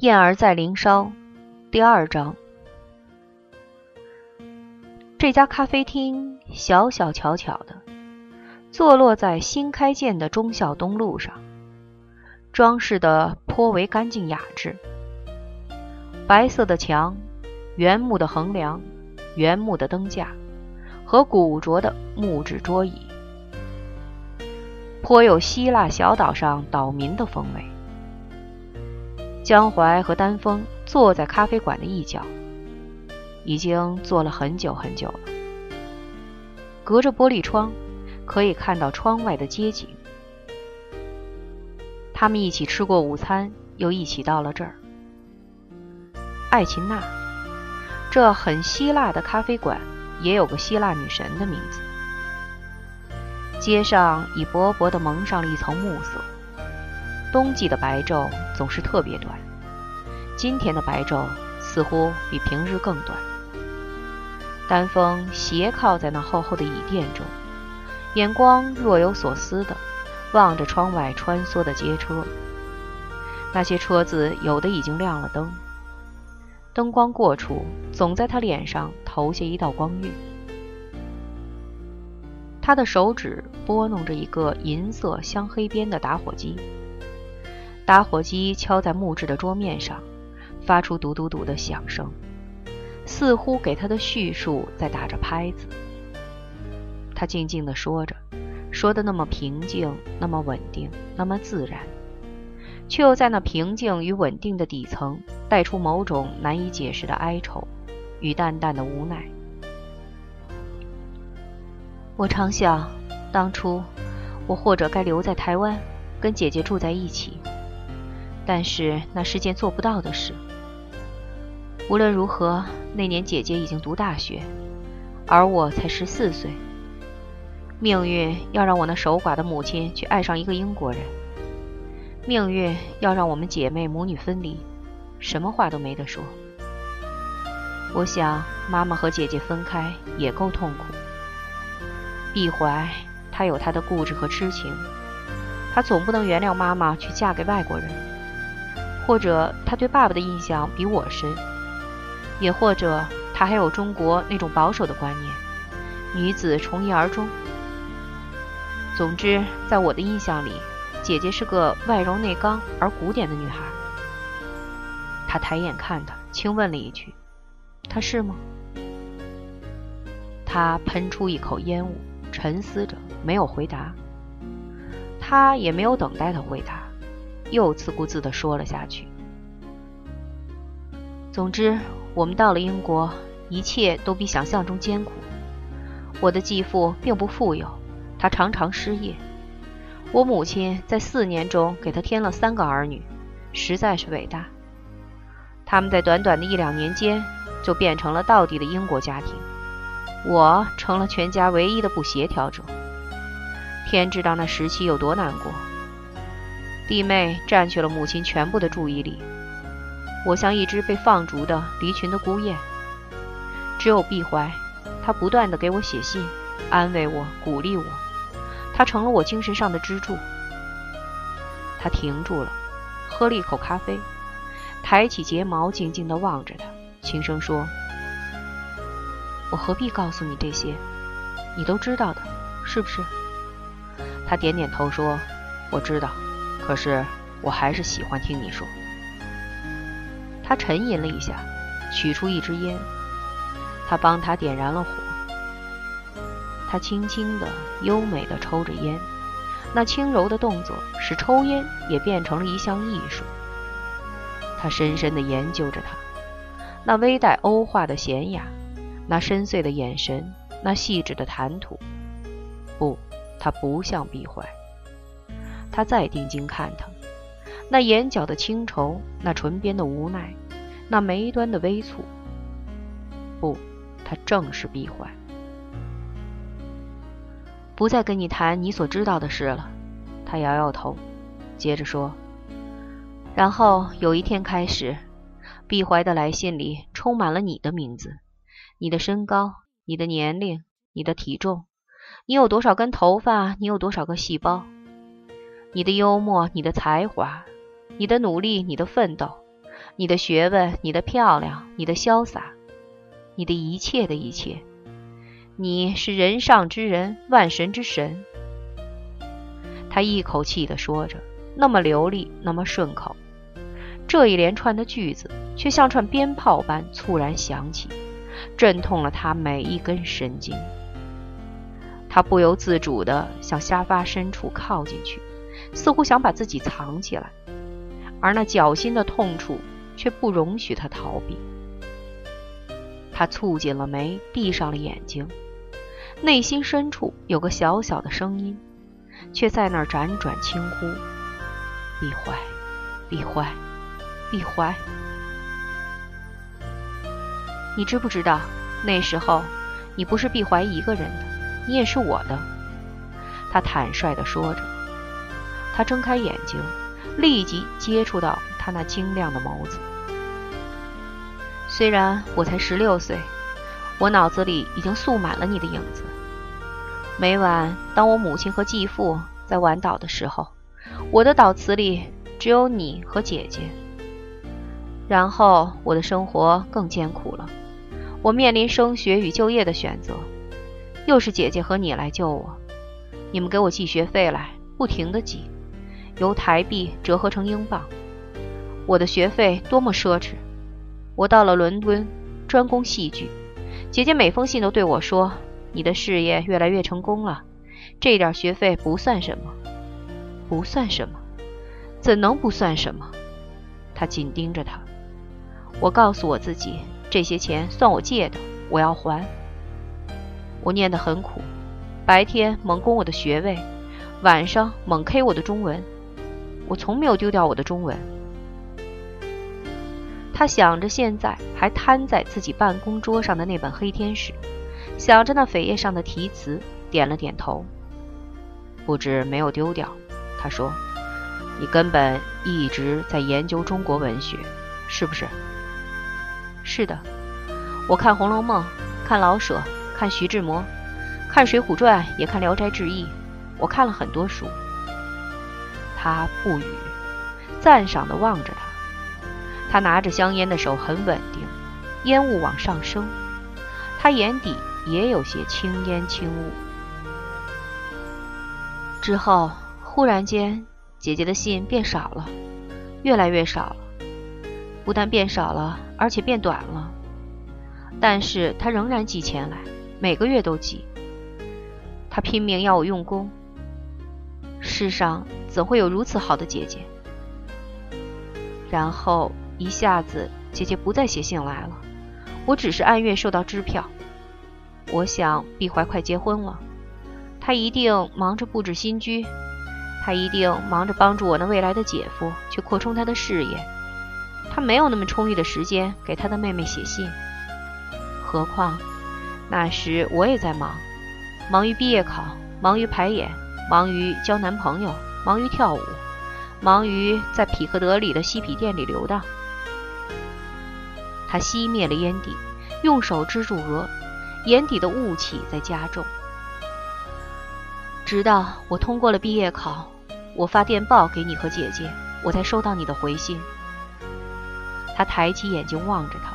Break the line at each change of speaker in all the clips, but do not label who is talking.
燕儿在林梢，第二章。这家咖啡厅小小巧巧的，坐落在新开建的忠孝东路上，装饰的颇为干净雅致。白色的墙，原木的横梁，原木的灯架和古拙的木质桌椅，颇有希腊小岛上岛民的风味。江淮和丹峰坐在咖啡馆的一角，已经坐了很久很久了。隔着玻璃窗，可以看到窗外的街景。他们一起吃过午餐，又一起到了这儿。爱琴娜，这很希腊的咖啡馆，也有个希腊女神的名字。街上已薄薄的蒙上了一层暮色。冬季的白昼总是特别短，今天的白昼似乎比平日更短。丹峰斜靠在那厚厚的椅垫中，眼光若有所思地望着窗外穿梭的街车。那些车子有的已经亮了灯，灯光过处，总在他脸上投下一道光晕。他的手指拨弄着一个银色镶黑边的打火机。打火机敲在木质的桌面上，发出嘟嘟嘟的响声，似乎给他的叙述在打着拍子。他静静地说着，说的那么平静，那么稳定，那么自然，却又在那平静与稳定的底层带出某种难以解释的哀愁与淡淡的无奈。我常想，当初我或者该留在台湾，跟姐姐住在一起。但是那是件做不到的事。无论如何，那年姐姐已经读大学，而我才十四岁。命运要让我那守寡的母亲去爱上一个英国人，命运要让我们姐妹母女分离，什么话都没得说。我想，妈妈和姐姐分开也够痛苦。碧怀，她有她的固执和痴情，她总不能原谅妈妈去嫁给外国人。或者他对爸爸的印象比我深，也或者他还有中国那种保守的观念，女子从一而终。总之，在我的印象里，姐姐是个外柔内刚而古典的女孩。他抬眼看她，轻问了一句：“她是吗？”他喷出一口烟雾，沉思着，没有回答。他也没有等待他回答。又自顾自地说了下去。总之，我们到了英国，一切都比想象中艰苦。我的继父并不富有，他常常失业。我母亲在四年中给他添了三个儿女，实在是伟大。他们在短短的一两年间就变成了到底的英国家庭，我成了全家唯一的不协调者。天知道那时期有多难过。弟妹占据了母亲全部的注意力，我像一只被放逐的离群的孤雁。只有碧怀，她不断地给我写信，安慰我，鼓励我，她成了我精神上的支柱。他停住了，喝了一口咖啡，抬起睫毛，静静地望着他，轻声说：“我何必告诉你这些？你都知道的，是不是？”他点点头说：“我知道。”可是，我还是喜欢听你说。他沉吟了一下，取出一支烟。他帮他点燃了火。他轻轻的、优美的抽着烟，那轻柔的动作使抽烟也变成了一项艺术。他深深的研究着他，那微带欧化的娴雅，那深邃的眼神，那细致的谈吐。不，他不像闭怀。他再定睛看他，那眼角的清愁，那唇边的无奈，那眉端的微蹙。不，他正是毕怀。不再跟你谈你所知道的事了。他摇摇头，接着说：“然后有一天开始，毕怀的来信里充满了你的名字，你的身高，你的年龄，你的体重，你有多少根头发，你有多少个细胞。”你的幽默，你的才华，你的努力，你的奋斗，你的学问，你的漂亮，你的潇洒，你的一切的一切。你是人上之人，万神之神。他一口气地说着，那么流利，那么顺口。这一连串的句子，却像串鞭炮般猝然响起，震痛了他每一根神经。他不由自主地向沙发深处靠进去，似乎想把自己藏起来，而那绞心的痛楚却不容许他逃避。他蹙紧了眉，闭上了眼睛。内心深处有个小小的声音，却在那儿辗转轻呼：“闭怀，闭怀，闭怀。”你知不知道，那时候你不是毕怀一个人的，你也是我的。他坦率地说着。他睁开眼睛，立即接触到他那晶亮的眸子。虽然我才十六岁，我脑子里已经塑满了你的影子。每晚，当我母亲和继父在玩岛的时候，我的岛词里只有你和姐姐。然后，我的生活更艰苦了，我面临升学与就业的选择，又是姐姐和你来救我。你们给我寄学费来，不停地寄，由台币折合成英镑。我的学费多么奢侈！我到了伦敦，专攻戏剧。姐姐每封信都对我说。你的事业越来越成功了，这点学费不算什么，不算什么，怎能不算什么？她紧盯着他。我告诉我自己，这些钱算我借的，我要还。我念得很苦，白天猛攻我的学位，晚上猛 K 我的中文。我从没有丢掉我的中文。他想着现在还摊在自己办公桌上的那本《黑天使》。想着那扉页上的题词，点了点头。不知没有丢掉，他说：“你根本一直在研究中国文学，是不是？”“是的，我看《红楼梦》，看老舍，看徐志摩，看《水浒传》，也看《聊斋志异》，我看了很多书。”他不语，赞赏地望着他。他拿着香烟的手很稳定，烟雾往上升，他眼底。也有些轻烟轻雾。之后，忽然间，姐姐的信变少了，越来越少了。不但变少了，而且变短了。但是她仍然寄钱来，每个月都寄。她拼命要我用功。世上怎会有如此好的姐姐？然后一下子，姐姐不再写信来了，我只是按月收到支票。我想，碧怀快结婚了，他一定忙着布置新居，他一定忙着帮助我那未来的姐夫去扩充他的事业，他没有那么充裕的时间给他的妹妹写信。何况那时我也在忙，忙于毕业考，忙于排演，忙于交男朋友，忙于跳舞，忙于在匹克德里的嬉皮店里游荡。他熄灭了烟蒂，用手支住额。眼底的雾气在加重，直到我通过了毕业考，我发电报给你和姐姐，我才收到你的回信。他抬起眼睛望着他，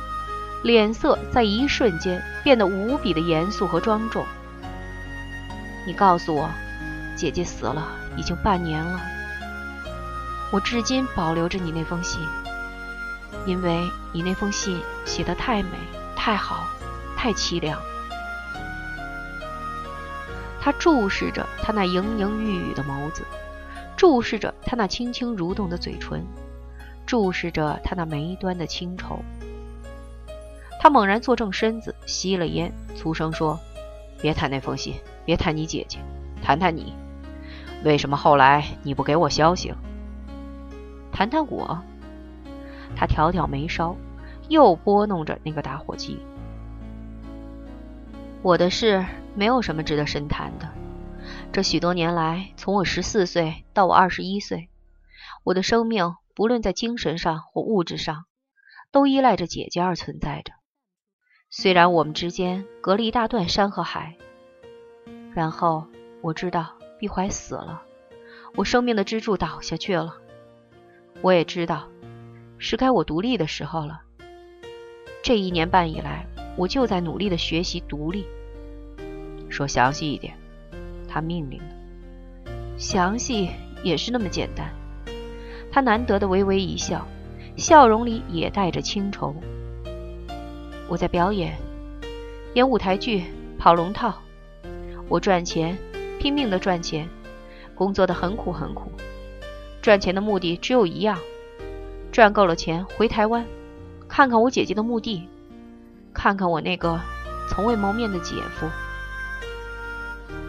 脸色在一瞬间变得无比的严肃和庄重。你告诉我，姐姐死了已经半年了。我至今保留着你那封信，因为你那封信写得太美、太好、太凄凉。他注视着他那盈盈欲语的眸子，注视着他那轻轻蠕动的嘴唇，注视着他那眉端的清愁。他猛然坐正身子，吸了烟，粗声说：“别谈那封信，别谈你姐姐，谈谈你。为什么后来你不给我消息？谈谈我。”他挑挑眉梢，又拨弄着那个打火机。我的事。没有什么值得深谈的。这许多年来，从我十四岁到我二十一岁，我的生命不论在精神上或物质上，都依赖着姐姐而存在着。虽然我们之间隔了一大段山和海，然后我知道碧怀死了，我生命的支柱倒下去了。我也知道，是该我独立的时候了。这一年半以来，我就在努力的学习独立。
说详细一点，
他命令的。详细也是那么简单。他难得的微微一笑，笑容里也带着清愁。我在表演，演舞台剧，跑龙套。我赚钱，拼命的赚钱，工作的很苦很苦。赚钱的目的只有一样：赚够了钱回台湾，看看我姐姐的墓地，看看我那个从未谋面的姐夫。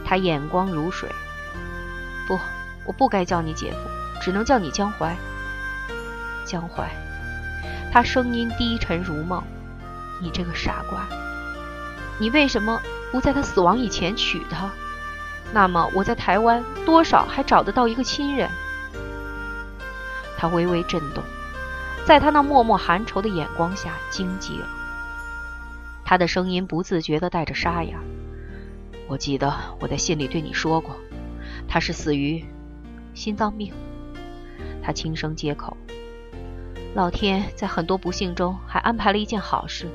他眼光如水。不，我不该叫你姐夫，只能叫你江淮。江淮，他声音低沉如梦。你这个傻瓜，你为什么不在他死亡以前娶她？那么我在台湾多少还找得到一个亲人。他微微震动，在他那默默含愁的眼光下惊极了。他的声音不自觉地带着沙哑。我记得我在信里对你说过。他是死于心脏病，他轻声接口。老天在很多不幸中还安排了一件好事，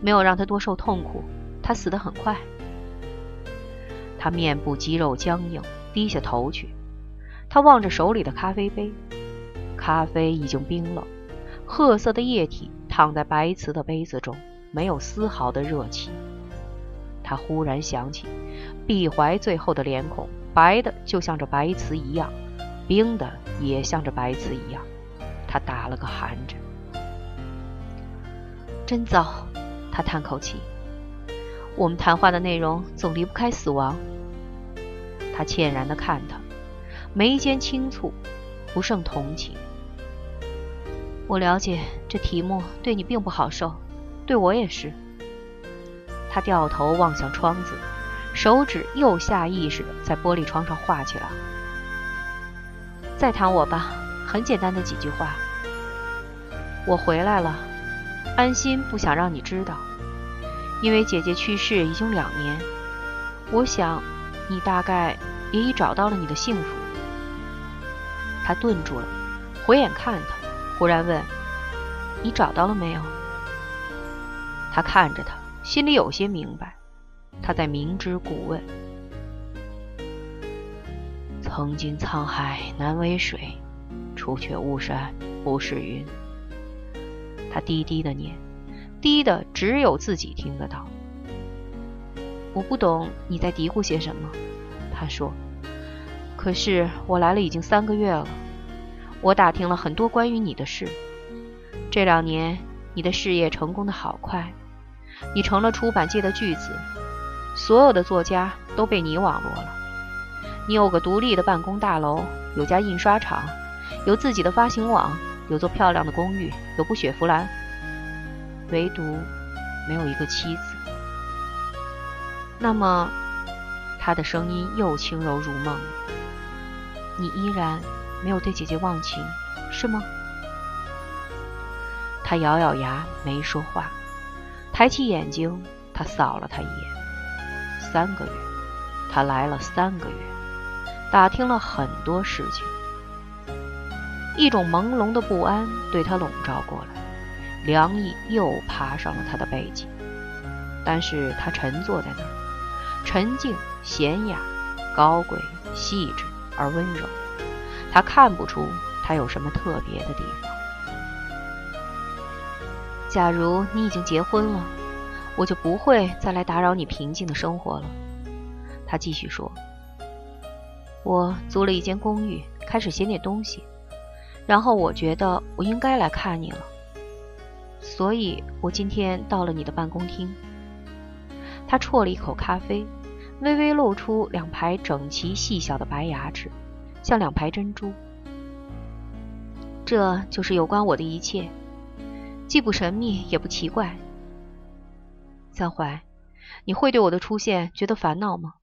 没有让他多受痛苦。他死得很快。他面部肌肉僵硬，低下头去。他望着手里的咖啡杯，咖啡已经冰冷，褐色的液体躺在白瓷的杯子中，没有丝毫的热气。他忽然想起毕怀最后的脸孔。白的就像这白瓷一样，冰的也像这白瓷一样。他打了个寒颤，真糟。他叹口气。我们谈话的内容总离不开死亡。他歉然地看他，眉间轻蹙，不胜同情。我了解这题目对你并不好受，对我也是。他掉头望向窗子。手指又下意识的在玻璃窗上画起来。再谈我吧，很简单的几句话。我回来了，安心不想让你知道，因为姐姐去世已经两年。我想，你大概也已找到了你的幸福。他顿住了，回眼看他，忽然问：“你找到了没有？”他看着他，心里有些明白。他在明知故问：“曾经沧海难为水，除却巫山不是云。”他低低的念，低的只有自己听得到。我不懂你在嘀咕些什么，他说。可是我来了已经三个月了，我打听了很多关于你的事。这两年你的事业成功的好快，你成了出版界的巨子。所有的作家都被你网罗了。你有个独立的办公大楼，有家印刷厂，有自己的发行网，有座漂亮的公寓，有部雪佛兰，唯独没有一个妻子。那么，他的声音又轻柔如梦。你依然没有对姐姐忘情，是吗？他咬咬牙，没说话，抬起眼睛，他扫了他一眼。三个月，他来了三个月，打听了很多事情。一种朦胧的不安对他笼罩过来，凉意又爬上了他的背脊。但是他沉坐在那儿，沉静、娴雅、高贵、细致而温柔。他看不出他有什么特别的地方。假如你已经结婚了。我就不会再来打扰你平静的生活了。他继续说：“我租了一间公寓，开始写点东西，然后我觉得我应该来看你了，所以我今天到了你的办公厅。”他啜了一口咖啡，微微露出两排整齐细小的白牙齿，像两排珍珠。这就是有关我的一切，既不神秘也不奇怪。三槐，你会对我的出现觉得烦恼吗？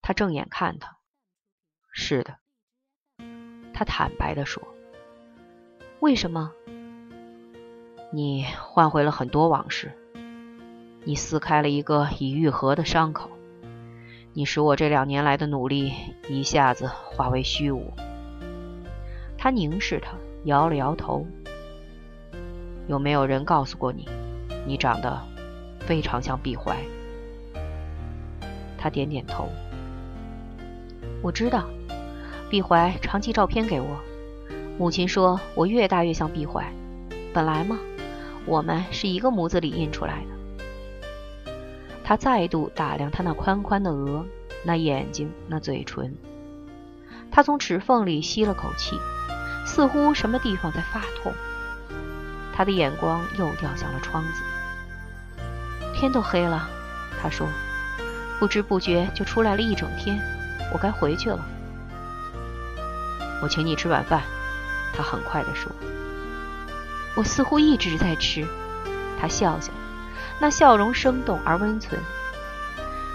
他正眼看他，是的。他坦白的说：“为什么？你换回了很多往事，你撕开了一个已愈合的伤口，你使我这两年来的努力一下子化为虚无。”他凝视他，
摇了摇头。有没有人告诉过你，你长得非常像毕怀？他点点头。
我知道，毕怀常寄照片给我。母亲说我越大越像毕怀。本来嘛，我们是一个模子里印出来的。他再度打量他那宽宽的额，那眼睛，那嘴唇。他从齿缝里吸了口气，似乎什么地方在发痛。他的眼光又掉向了窗子。天都黑了，他说，不知不觉就出来了一整天。我该回去了。
我请你吃晚饭，他很快地说。
我似乎一直在吃。他笑笑，那笑容生动而温存。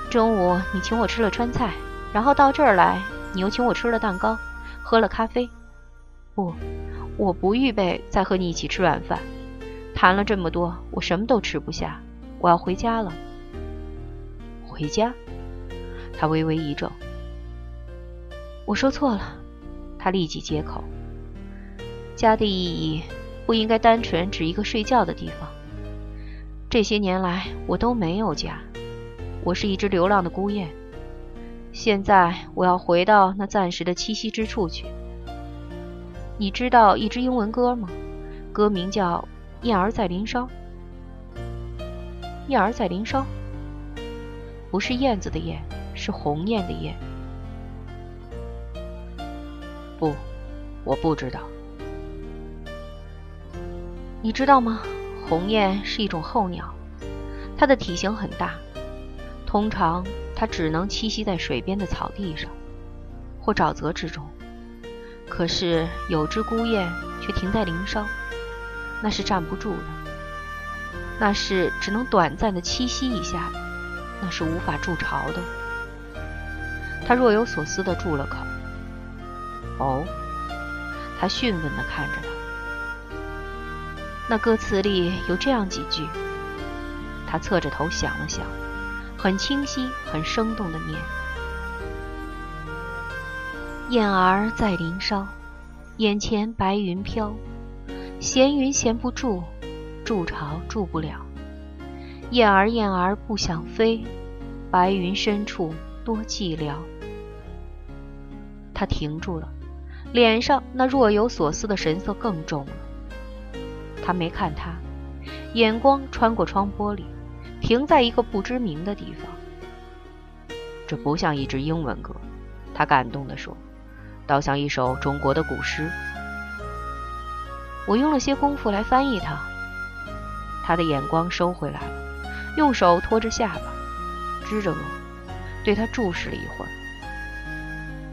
中午你请我吃了川菜，然后到这儿来，你又请我吃了蛋糕，喝了咖啡。不，我不预备再和你一起吃晚饭。谈了这么多，我什么都吃不下。我要回家了。
回家？他微微一怔。
我说错了，他立即接口。家的意义不应该单纯指一个睡觉的地方。这些年来，我都没有家，我是一只流浪的孤雁。现在我要回到那暂时的栖息之处去。你知道一支英文歌吗？歌名叫《燕儿在林梢》。燕儿在林梢，不是燕子的燕，是鸿雁的雁。
不，我不知道。
你知道吗？鸿雁是一种候鸟，它的体型很大，通常它只能栖息在水边的草地上或沼泽之中。可是有只孤雁却停在林梢，那是站不住的，那是只能短暂的栖息一下，那是无法筑巢的。他若有所思地住了口。
哦，他询问地看着他。
那歌词里有这样几句。他侧着头想了想，很清晰、很生动地念：“燕儿在林梢，眼前白云飘，闲云闲不住，筑巢筑不了。燕儿燕儿不想飞，白云深处多寂寥。”他停住了。脸上那若有所思的神色更重了。他没看他，眼光穿过窗玻璃，停在一个不知名的地方。
这不像一支英文歌，他感动地说，倒像一首中国的古诗。
我用了些功夫来翻译它。他的眼光收回来了，用手托着下巴，支着额，对他注视了一会儿。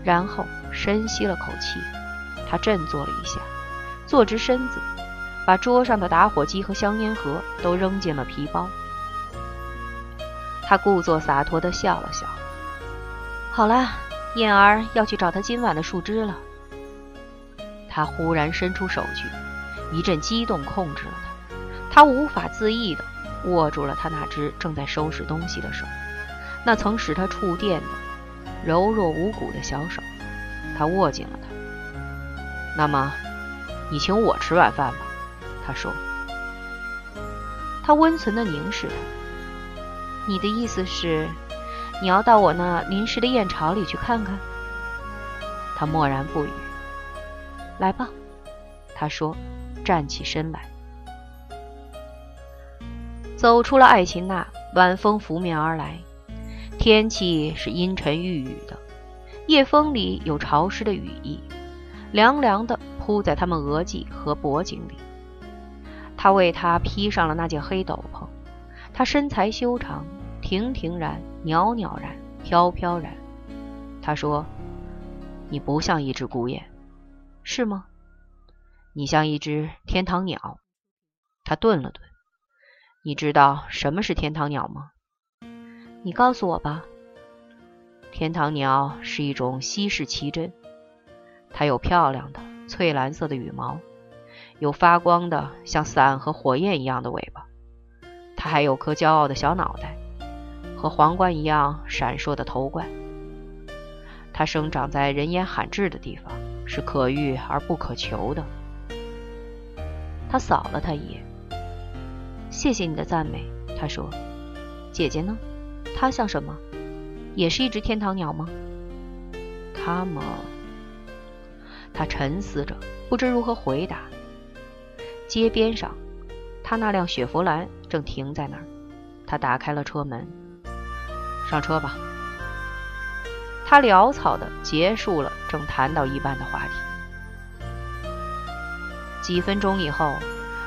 然后深吸了口气，他振作了一下，坐直身子，把桌上的打火机和香烟盒都扔进了皮包。他故作洒脱地笑了笑。好了，燕儿要去找他今晚的树枝了。
他忽然伸出手去，一阵激动控制了他。
他无法自抑地握住了他那只正在收拾东西的手，那曾使他触电的。柔弱无骨的小手，他握紧了它。
那么，你请我吃晚饭吧，他说。
他温存的凝视他。你的意思是，你要到我那临时的燕巢里去看看？
他默然不语。
来吧，
他说，站起身来，
走出了爱琴娜。晚风拂面而来。天气是阴沉郁郁的，夜风里有潮湿的羽翼，凉凉的铺在他们额际和脖颈里。他为她披上了那件黑斗篷，她身材修长，亭亭然，袅袅然，飘飘然。他说：“你不像一只孤雁，是吗？
你像一只天堂鸟。”他顿了顿：“你知道什么是天堂鸟吗？”
你告诉我吧。
天堂鸟是一种稀世奇珍，它有漂亮的翠蓝色的羽毛，有发光的像伞和火焰一样的尾巴，它还有颗骄傲的小脑袋和皇冠一样闪烁的头冠。它生长在人烟罕至的地方，是可遇而不可求的。
他扫了他一眼。谢谢你的赞美，他说。姐姐呢？她像什么？也是一只天堂鸟吗？
他吗？他沉思着，不知如何回答。街边上，他那辆雪佛兰正停在那儿。他打开了车门，上车吧。他潦草地结束了正谈到一半的话题。几分钟以后，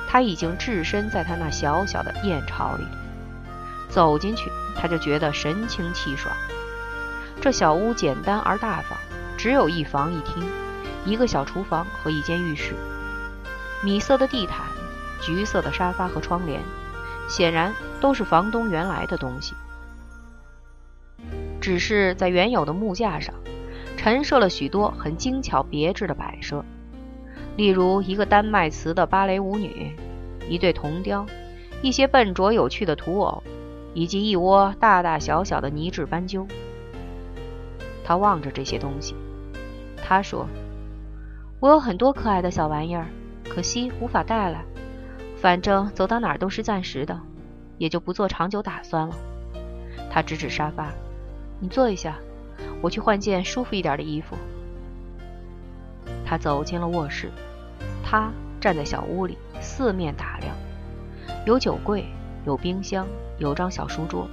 他已经置身在他那小小的燕巢里。走进去，他就觉得神清气爽。这小屋简单而大方，只有一房一厅，一个小厨房和一间浴室。米色的地毯，橘色的沙发和窗帘，显然都是房东原来的东西。只是在原有的木架上，陈设了许多很精巧别致的摆设，例如一个丹麦瓷的芭蕾舞女，一对铜雕，一些笨拙有趣的土偶，以及一窝大大小小的泥质斑鸠。他望着这些东西，他说：“我有很多可爱的小玩意儿，可惜无法带来。反正走到哪儿都是暂时的，也就不做长久打算了。”他指指沙发。你坐一下，我去换件舒服一点的衣服。他走进了卧室，他站在小屋里四面打量，有酒柜，有冰箱，有张小书桌。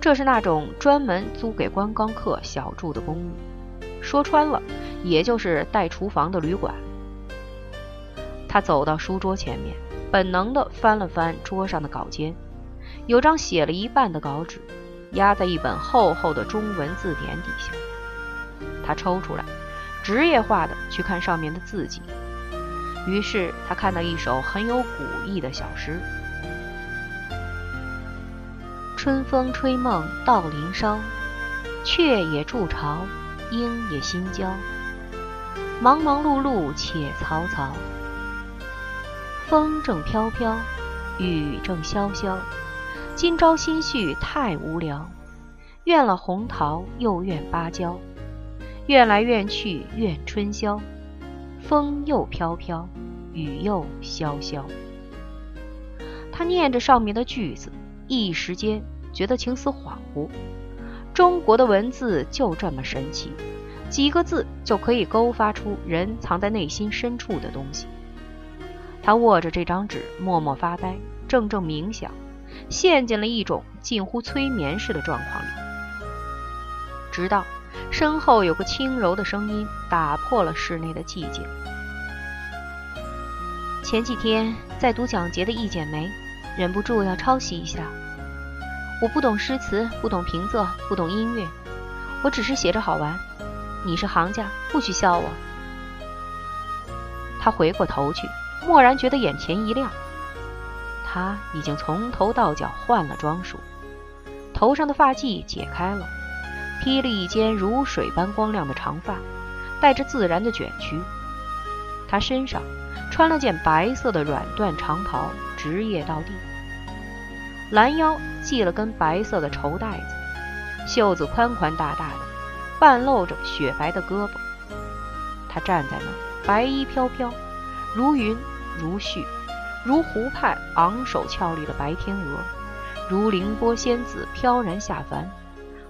这是那种专门租给观光客小住的公寓，说穿了，也就是带厨房的旅馆。他走到书桌前面，本能地翻了翻桌上的稿笺，有张写了一半的稿纸。压在一本厚厚的中文字典底下，他抽出来，职业化的去看上面的字迹。于是他看到一首很有古意的小诗：“春风吹梦到林梢，雀也筑巢，鹰也新交。忙忙碌碌且嘈嘈，风正飘飘，雨正潇潇。”今朝心绪太无聊，怨了红桃又怨芭蕉，怨来怨去怨春宵，风又飘飘，雨又潇潇。他念着上面的句子，一时间觉得情思恍惚。中国的文字就这么神奇，几个字就可以勾发出人藏在内心深处的东西。他握着这张纸，默默发呆，怔怔冥想。陷进了一种近乎催眠式的状况里，直到身后有个轻柔的声音打破了室内的寂静。前几天在读蒋捷的《一剪梅》，忍不住要抄袭一下。我不懂诗词，不懂平仄，不懂音乐，我只是写着好玩。你是行家，不许笑我。他回过头去，蓦然觉得眼前一亮。他已经从头到脚换了装束，头上的发髻解开了，披了一件如水般光亮的长发，带着自然的卷曲。他身上穿了件白色的软缎长袍，直腋到地，拦腰系了根白色的绸带子，袖子宽宽大大的，半露着雪白的胳膊。他站在那儿，白衣飘飘，如云如絮。如湖畔昂首俏丽的白天鹅，如凌波仙子飘然下凡，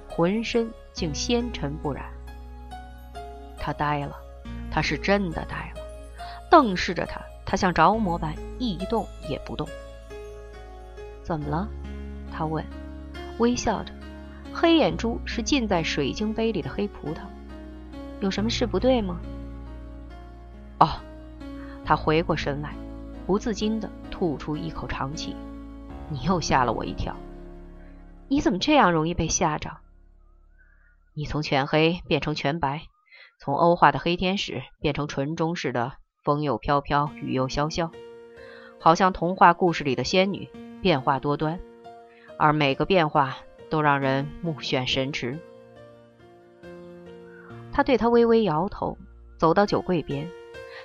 浑身竟纤尘不染。他呆了，他是真的呆了，瞪视着他，他像着魔般一动也不动。怎么了？他问，微笑着，黑眼珠是浸在水晶杯里的黑葡萄。有什么事不对吗？他回过神来。不自禁地吐出一口长气，你又吓了我一跳。你怎么这样容易被吓着？你从全黑变成全白，从欧化的黑天使变成纯中式的风又飘飘，雨又潇潇，好像童话故事里的仙女，变化多端，而每个变化都让人目眩神驰。他对他微微摇头，走到酒柜边，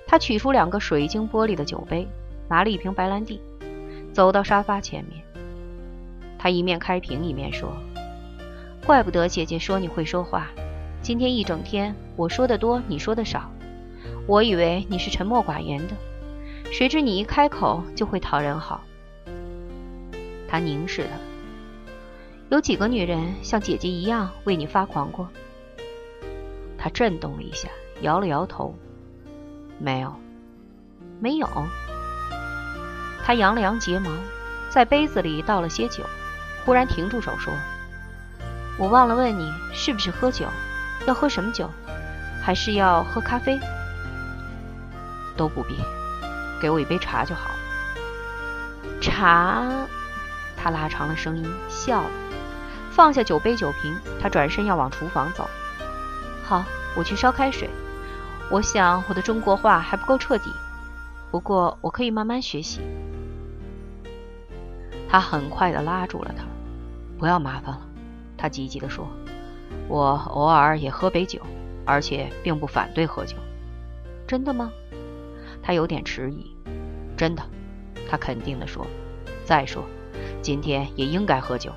他取出两个水晶玻璃的酒杯。拿了一瓶白兰地，走到沙发前面。他一面开瓶一面说：“怪不得姐姐说你会说话。今天一整天，我说的多，你说的少。我以为你是沉默寡言的，
谁知你一开口就会讨人好。他凝视他，有几个女人像姐姐一样为你发狂过？他震动了一下，摇了摇头，没有，没有。他扬了扬睫毛，在杯子里倒了些酒，忽然停住手说：“我忘了问你，是不是喝酒？要喝什么酒？还是要喝咖啡？
都不必，给我一杯茶就好。”
茶。他拉长了声音笑了，放下酒杯酒瓶，他转身要往厨房走。好，我去烧开水。我想我的中国话还不够彻底，不过我可以慢慢学习。
他很快地拉住了他，不要麻烦了。他急急地说：“我偶尔也喝杯酒，而且并不反对喝酒。”
真的吗？
他有点迟疑。真的，他肯定地说。再说，今天也应该喝酒。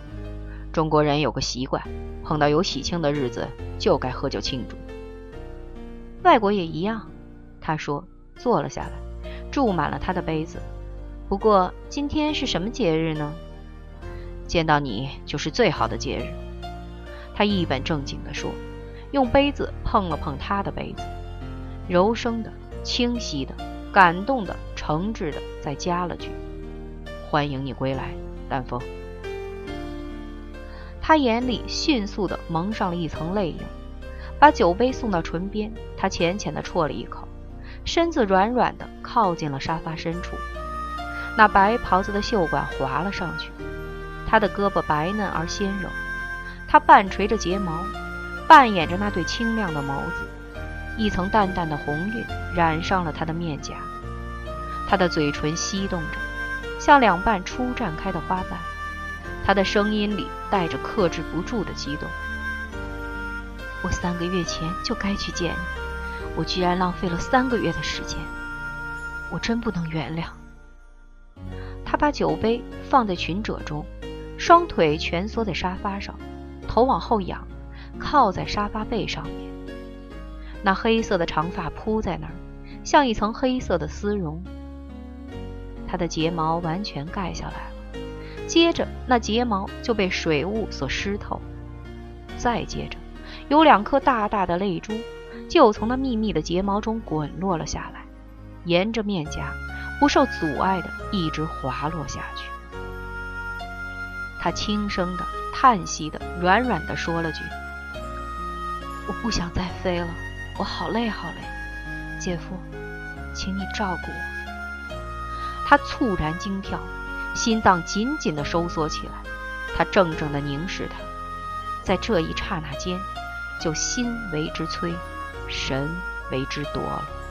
中国人有个习惯，碰到有喜庆的日子就该喝酒庆祝。
外国也一样。他说，坐了下来，注满了他的杯子。不过今天是什么节日呢？
见到你就是最好的节日。他一本正经地说，用杯子碰了碰他的杯子，柔声的、清晰的、感动的、诚挚的，再加了句：“欢迎你归来，丹峰。”
他眼里迅速地蒙上了一层泪影，把酒杯送到唇边，他浅浅地啜了一口，身子软软地靠近了沙发深处。那白袍子的袖管滑了上去，他的胳膊白嫩而纤柔，他半垂着睫毛，扮演着那对清亮的眸子，一层淡淡的红晕染上了他的面颊，他的嘴唇翕动着，像两瓣初绽开的花瓣，他的声音里带着克制不住的激动。我三个月前就该去见你，我居然浪费了三个月的时间，我真不能原谅。他把酒杯放在裙褶中，双腿蜷缩在沙发上，头往后仰，靠在沙发背上面。那黑色的长发铺在那儿，像一层黑色的丝绒。他的睫毛完全盖下来了，接着那睫毛就被水雾所湿透，再接着，有两颗大大的泪珠就从那密密的睫毛中滚落了下来，沿着面颊。不受阻碍的一直滑落下去。他轻声的、叹息的、软软的说了句：“我不想再飞了，我好累好累，姐夫，请你照顾我。”他猝然惊跳，心脏紧紧的收缩起来。他怔怔的凝视他，在这一刹那间，就心为之摧，神为之夺了。